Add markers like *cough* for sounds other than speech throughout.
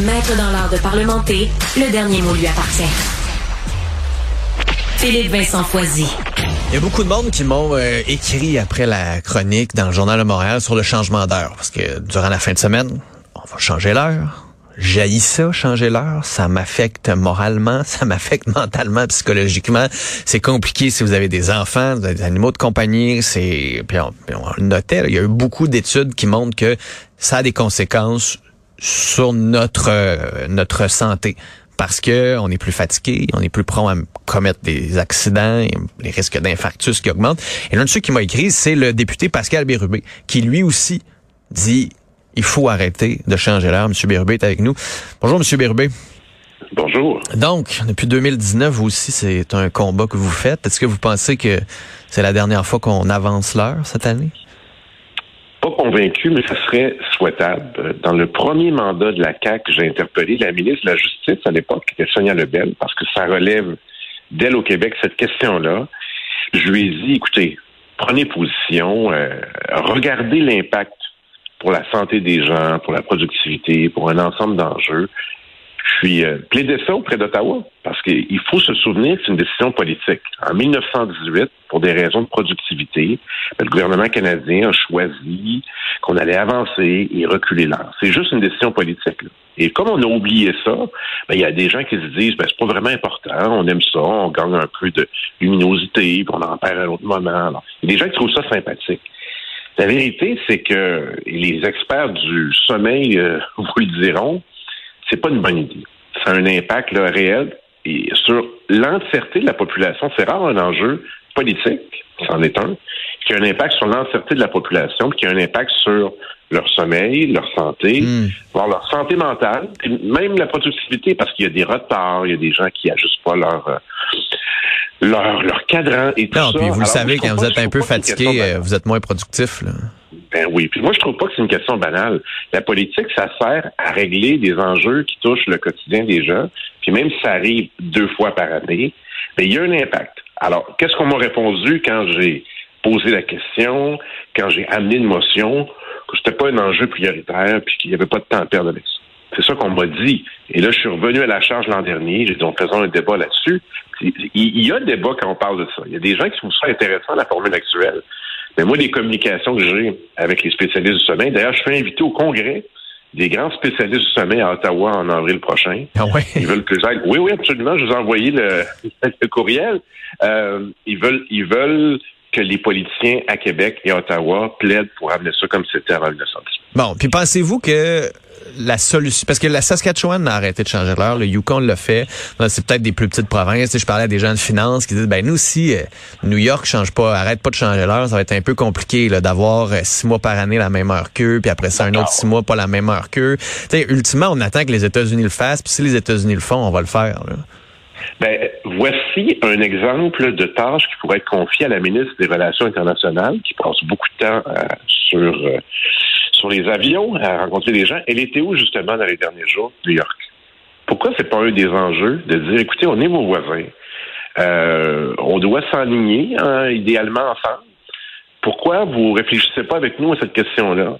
Maître dans l'art de parlementer, le dernier mot lui appartient. Philippe Vincent Foisy. Il y a beaucoup de monde qui m'ont euh, écrit après la chronique dans le Journal de Montréal sur le changement d'heure. Parce que durant la fin de semaine, on va changer l'heure. J'haïs ça, changer l'heure. Ça m'affecte moralement, *laughs* ça m'affecte mentalement, psychologiquement. C'est compliqué si vous avez des enfants, des animaux de compagnie. C'est, puis on le notait, là, il y a eu beaucoup d'études qui montrent que ça a des conséquences sur notre euh, notre santé parce que on est plus fatigué, on est plus prompt à commettre des accidents, les risques d'infarctus qui augmentent. Et l'un de ceux qui m'a écrit, c'est le député Pascal Bérubé, qui lui aussi dit il faut arrêter de changer l'heure. Monsieur Bérubé est avec nous. Bonjour, Monsieur Bérubé. Bonjour. Donc, depuis 2019, vous aussi, c'est un combat que vous faites. Est-ce que vous pensez que c'est la dernière fois qu'on avance l'heure cette année? Pas convaincu, mais ça serait souhaitable. Dans le premier mandat de la CAQ, j'ai interpellé la ministre de la Justice à l'époque, qui était Sonia Lebel, parce que ça relève d'elle au Québec cette question-là. Je lui ai dit, écoutez, prenez position, euh, regardez l'impact pour la santé des gens, pour la productivité, pour un ensemble d'enjeux. Puis, euh, ça auprès d'Ottawa, parce qu'il faut se souvenir que c'est une décision politique. En 1918, pour des raisons de productivité, le gouvernement canadien a choisi qu'on allait avancer et reculer l'heure. C'est juste une décision politique. Et comme on a oublié ça, ben, il y a des gens qui se disent, ben, c'est pas vraiment important, on aime ça, on gagne un peu de luminosité, puis on en perd à un autre moment. Il y a des gens qui trouvent ça sympathique. La vérité, c'est que les experts du sommeil euh, *laughs* vous le diront, c'est pas une bonne idée. Ça a un impact là, réel et sur l'entièreté de la population. C'est rare un enjeu politique, c'en est un, qui a un impact sur l'entièreté de la population, qui a un impact sur leur sommeil, leur santé, Mm. voire leur santé mentale, et même la productivité, parce qu'il y a des retards, il y a des gens qui ajustent pas leur euh, leur, leur cadran et tout Non, ça. puis vous le savez, quand vous êtes un peu fatigué, euh, vous êtes moins productif. Là. Ben oui. Puis moi, je trouve pas que c'est une question banale. La politique, ça sert à régler des enjeux qui touchent le quotidien des gens. Puis même si ça arrive deux fois par année, ben, il y a un impact. Alors, qu'est-ce qu'on m'a répondu quand j'ai posé la question, quand j'ai amené une motion, que c'était pas un enjeu prioritaire, puis qu'il n'y avait pas de temps à perdre avec ça? C'est ça qu'on m'a dit. Et là, je suis revenu à la charge l'an dernier. J'ai dit, on faisait un débat là-dessus. Il y a un débat quand on parle de ça. Il y a des gens qui trouvent ça intéressant, la formule actuelle. Mais moi, les communications que j'ai avec les spécialistes du sommeil, d'ailleurs, je suis invité au congrès des grands spécialistes du sommeil à Ottawa en avril prochain. Ah ouais? Ils veulent que j'aille. Oui, oui, absolument. Je vous ai envoyé le, *laughs* le courriel. Euh, ils veulent, ils veulent que les politiciens à Québec et Ottawa plaident pour amener ça comme c'était avant 1910. Bon, puis pensez-vous que la solution, parce que la Saskatchewan a arrêté de changer l'heure, le Yukon l'a fait, c'est peut-être des plus petites provinces. Je parlais à des gens de finance qui disent, ben nous si euh, New York change pas, arrête pas de changer l'heure, ça va être un peu compliqué d'avoir euh, six mois par année la même heure qu'eux, puis après ça un autre six mois pas la même heure qu'eux. Ultimement, on attend que les États-Unis le fassent, puis si les États-Unis le font, on va le faire. là. Ben, voici un exemple de tâche qui pourrait être confiée à la ministre des Relations internationales, qui passe beaucoup de temps euh, sur, euh, sur les avions, à rencontrer des gens. Elle était où, justement, dans les derniers jours? New York? Pourquoi c'est pas un des enjeux de dire, écoutez, on est vos voisins. Euh, on doit s'enligner, hein, idéalement, ensemble. Pourquoi vous réfléchissez pas avec nous à cette question-là?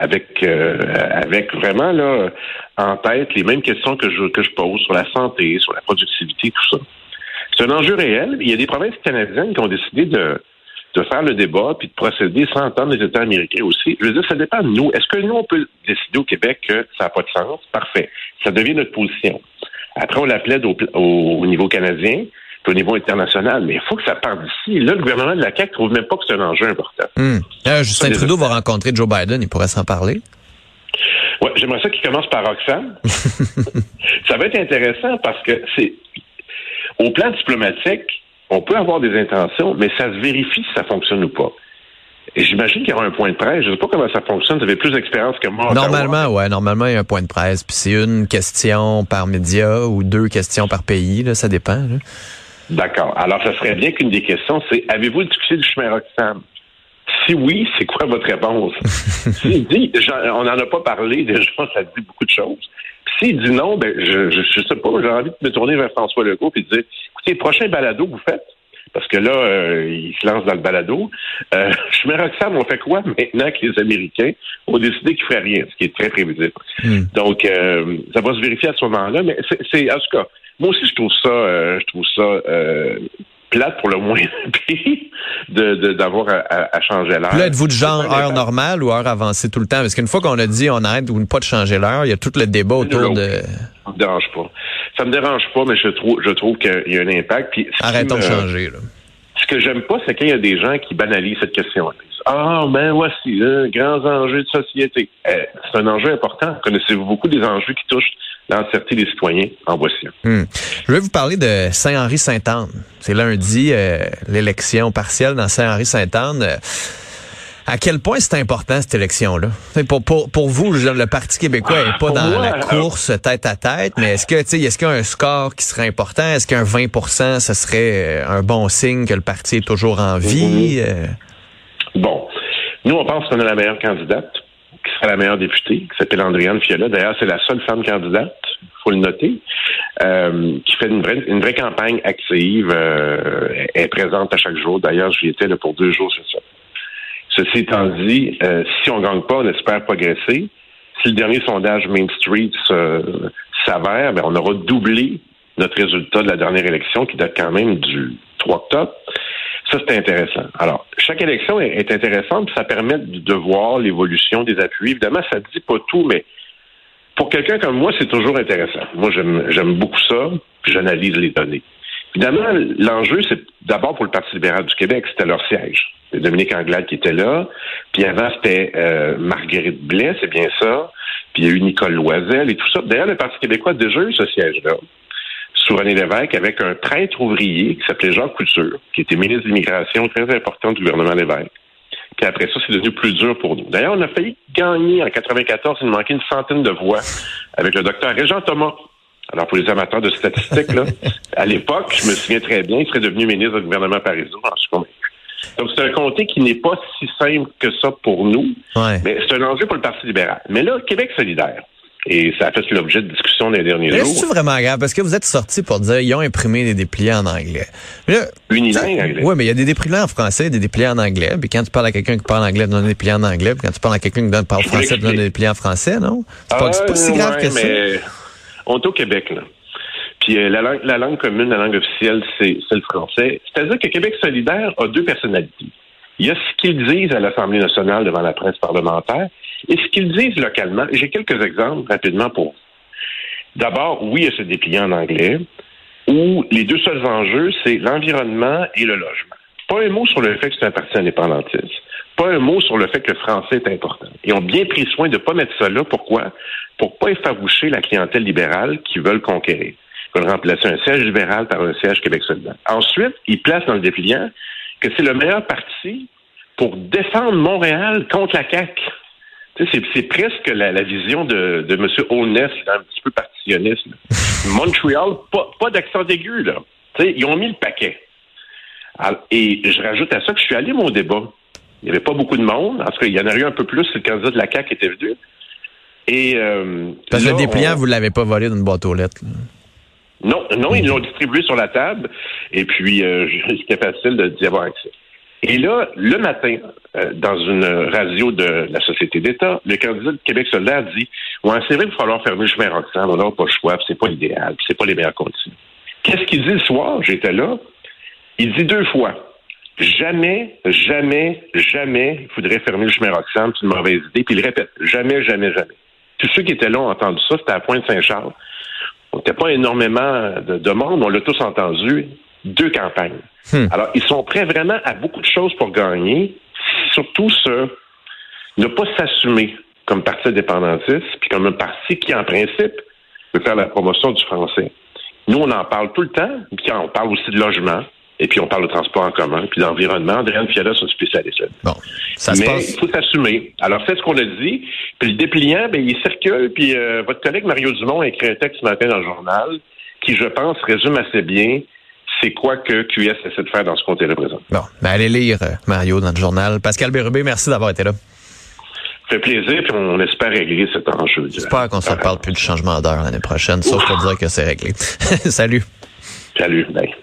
Avec, euh, avec vraiment là, en tête les mêmes questions que je, que je pose sur la santé, sur la productivité, tout ça. C'est un enjeu réel. Il y a des provinces canadiennes qui ont décidé de, de faire le débat puis de procéder sans entendre les États américains aussi. Je veux dire, ça dépend de nous. Est-ce que nous, on peut décider au Québec que ça n'a pas de sens? Parfait. Ça devient notre position. Après, on la plaide au, au, au niveau canadien au niveau international. Mais il faut que ça parte d'ici. Là, le gouvernement de la CAQ trouve même pas que c'est un enjeu important. Hum. Euh, Justin Trudeau va rencontrer Joe Biden, il pourrait s'en parler. Ouais, j'aimerais ça qu'il commence par Roxane. *laughs* ça va être intéressant parce que c'est au plan diplomatique, on peut avoir des intentions, mais ça se vérifie si ça fonctionne ou pas. Et j'imagine qu'il y aura un point de presse. Je ne sais pas comment ça fonctionne. Vous avez plus d'expérience que moi. Normalement, ouais. Normalement, il y a un point de presse. Puis c'est une question par média ou deux questions par pays. Là, ça dépend. D'accord. Alors, ça serait bien qu'une des questions, c'est avez-vous discuté du chemin Roxham? Si oui, c'est quoi votre réponse? *laughs* S'il dit, on n'en a pas parlé, déjà, *laughs* ça dit beaucoup de choses. S'il dit non, ben, je, je, je sais pas, j'ai envie de me tourner vers François Legault et de dire, écoutez, prochain balado que vous faites, parce que là, euh, il se lance dans le balado. Euh, *laughs* me Roxham, on fait quoi maintenant que les Américains ont décidé qu'ils ne feraient rien, ce qui est très prévisible. Hmm. Donc, euh, ça va se vérifier à ce moment-là, mais c'est, en tout cas, moi aussi, je trouve ça, euh, je trouve ça euh, plate pour le moins *laughs* de, d'avoir à, changer l'heure. Là, êtes-vous de genre heure normale ou heure avancée tout le temps? Parce qu'une fois qu'on a dit on arrête ou pas de changer l'heure, il y a tout le débat autour de... Ça me dérange pas. Ça me dérange pas, mais je trouve, je trouve qu'il y a un impact. Puis, Arrêtons de changer, là. Ce que j'aime pas, c'est qu'il y a des gens qui banalisent cette question. Ah, ben voici, un grands enjeux de société. Eh, c'est un enjeu important. Connaissez-vous beaucoup des enjeux qui touchent l'entièreté des citoyens en voici. Hmm. Je vais vous parler de Saint-Henri-Sainte-Anne. C'est lundi, euh, l'élection partielle dans Saint-Henri-Sainte-Anne. à quel point c'est important cette élection-là? Pour, pour, pour vous, le Parti québécois n'est pas dans la course tête à tête, mais est-ce que est-ce qu'il y a un score qui serait important? Est-ce qu'un 20% ce serait euh, un bon signe que le parti est toujours en vie? Euh? Bon. Nous, on pense qu'on a la meilleure candidate qui sera la meilleure députée, qui s'appelle Andréane Fiola. D'ailleurs, c'est la seule femme candidate, le noter, euh, qui fait une vraie, campagne active. Euh, est présente à chaque jour. D'ailleurs, j'y étais là pour deux jours, c'est ça. Ceci étant dit, euh, si on gagne pas, on espère progresser. Si le dernier sondage Main Street s'avère, ben, on aura doublé notre résultat de la dernière élection qui date quand même du 3 octobre. Ça, c'est intéressant. Alors, chaque élection est, intéressante, ça permet de voir l'évolution des appuis. Évidemment, ça ne dit pas tout, mais pour quelqu'un comme moi, c'est toujours intéressant. Moi, j'aime beaucoup ça, puis j'analyse les données. Évidemment, l'enjeu, c'est d'abord pour le Parti libéral du Québec, c'était leur siège. C'est Dominique Anglade qui était là. Puis avant, c'était euh, Marguerite Blais, c'est bien ça. Puis il y a eu Nicole Loisel et tout ça. D'ailleurs, le Parti québécois a déjà eu ce siège-là sous René Lévesque avec un prêtre ouvrier qui s'appelait Jacques Couture, qui était ministre de très important du gouvernement Lévesque. Puis après ça, c'est devenu plus dur pour nous. D'ailleurs, on a failli gagner en 94, il nous manquait une centaine de voix avec le docteur Régent Thomas. Alors, pour les amateurs de statistiques, là, *laughs* à l'époque, je me souviens très bien, il serait devenu ministre du gouvernement parisien, je suis convaincu. Donc, c'est un comté qui n'est pas si simple que ça pour nous, mais c'est un enjeu pour le Parti libéral. Mais là, Québec solidaire, et ça a fait l'objet de discussions les derniers jours. C'est vraiment grave? Parce que vous êtes sorti pour dire ils ont imprimé des dépliants en anglais. Unilingue anglais. Oui, mais il y a des dépliants en français, des dépliants en anglais. Puis quand tu parles à quelqu'un qui parle anglais, tu donnes des dépliants en anglais. Puis quand tu parles à quelqu'un qui parle français, tu donnes des dépliants en français, non? C'est pas, pas, si grave que mais On est au Québec, là. Puis euh, la, langue, la langue commune, la langue officielle, c'est le français. C'est-à-dire que Québec solidaire a deux personnalités. Il y a ce qu'ils disent à l'Assemblée nationale devant la presse parlementaire et ce qu'ils disent localement. J'ai quelques exemples rapidement pour vous. D'abord, oui, il y a ce dépliant en anglais où les deux seuls enjeux, c'est l'environnement et le logement. Pas un mot sur le fait que c'est un parti indépendantiste. Pas un mot sur le fait que le français est important. Ils ont bien pris soin de ne pas mettre ça là. Pourquoi? Pour pas effaroucher la clientèle libérale qui veulent conquérir. Ils veulent remplacer un siège libéral par un siège Québec solidaire. Ensuite, ils placent dans le dépliant que c'est le meilleur parti pour défendre Montréal contre la CAQ. C'est presque la, vision de, de M. Honest, un petit peu partitionniste. *laughs* Montréal, pas, pas d'accent aigu, là. ils ont mis le paquet. et je rajoute à ça que je suis allé mon débat. Il n'y avait pas beaucoup de monde. Parce qu'il y en a eu un peu plus si le candidat de la CAQ était venu. Et, euh, Parce que le dépliant, vous ne l'avez pas volé d'une boîte aux lettres. Non, non, ils l'ont distribué sur la table. Et puis, euh, *laughs* c'était facile d'y avoir accès. Et là, le matin, euh, dans une radio de la Société d'État, le candidat de Québec solidaire dit Ouais, c'est vrai qu'il va falloir fermer le chemin Roxham, on n'a pas le choix, c'est pas l'idéal, c'est pas les meilleures conditions. Qu'est-ce qu'il dit le soir? J'étais là. Il dit deux fois Jamais, jamais, jamais, il faudrait fermer le chemin Roxham, c'est une mauvaise idée. Puis il répète Jamais, jamais, jamais. Tous ceux qui étaient là ont entendu ça, c'était à Pointe-Saint-Charles. On n'était pas énormément de, de monde, on l'a tous entendu deux campagnes. Hmm. Alors, ils sont prêts vraiment à beaucoup de choses pour gagner, surtout ce ne pas s'assumer comme parti indépendantiste, puis comme un parti qui, en principe, veut faire la promotion du français. Nous, on en parle tout le temps, puis on parle aussi de logement. Et puis, on parle de transport en commun, puis d'environnement. Andréane Fiala, c'est un spécialiste Bon, ça se Mais passe. il faut s'assumer. Alors, c'est ce qu'on a dit. Puis le dépliant, ben, il circule. Puis euh, votre collègue Mario Dumont a écrit un texte ce matin dans le journal qui, je pense, résume assez bien c'est quoi que QS essaie de faire dans ce comté-là présent? Bon, ben allez lire euh, Mario dans le journal. Pascal Bérubé, merci d'avoir été là. Ça fait plaisir, puis on espère régler cet enjeu. J'espère qu'on se reparle plus du changement d'heure l'année prochaine, sauf pour dire que c'est réglé. *laughs* Salut. Salut. Bye.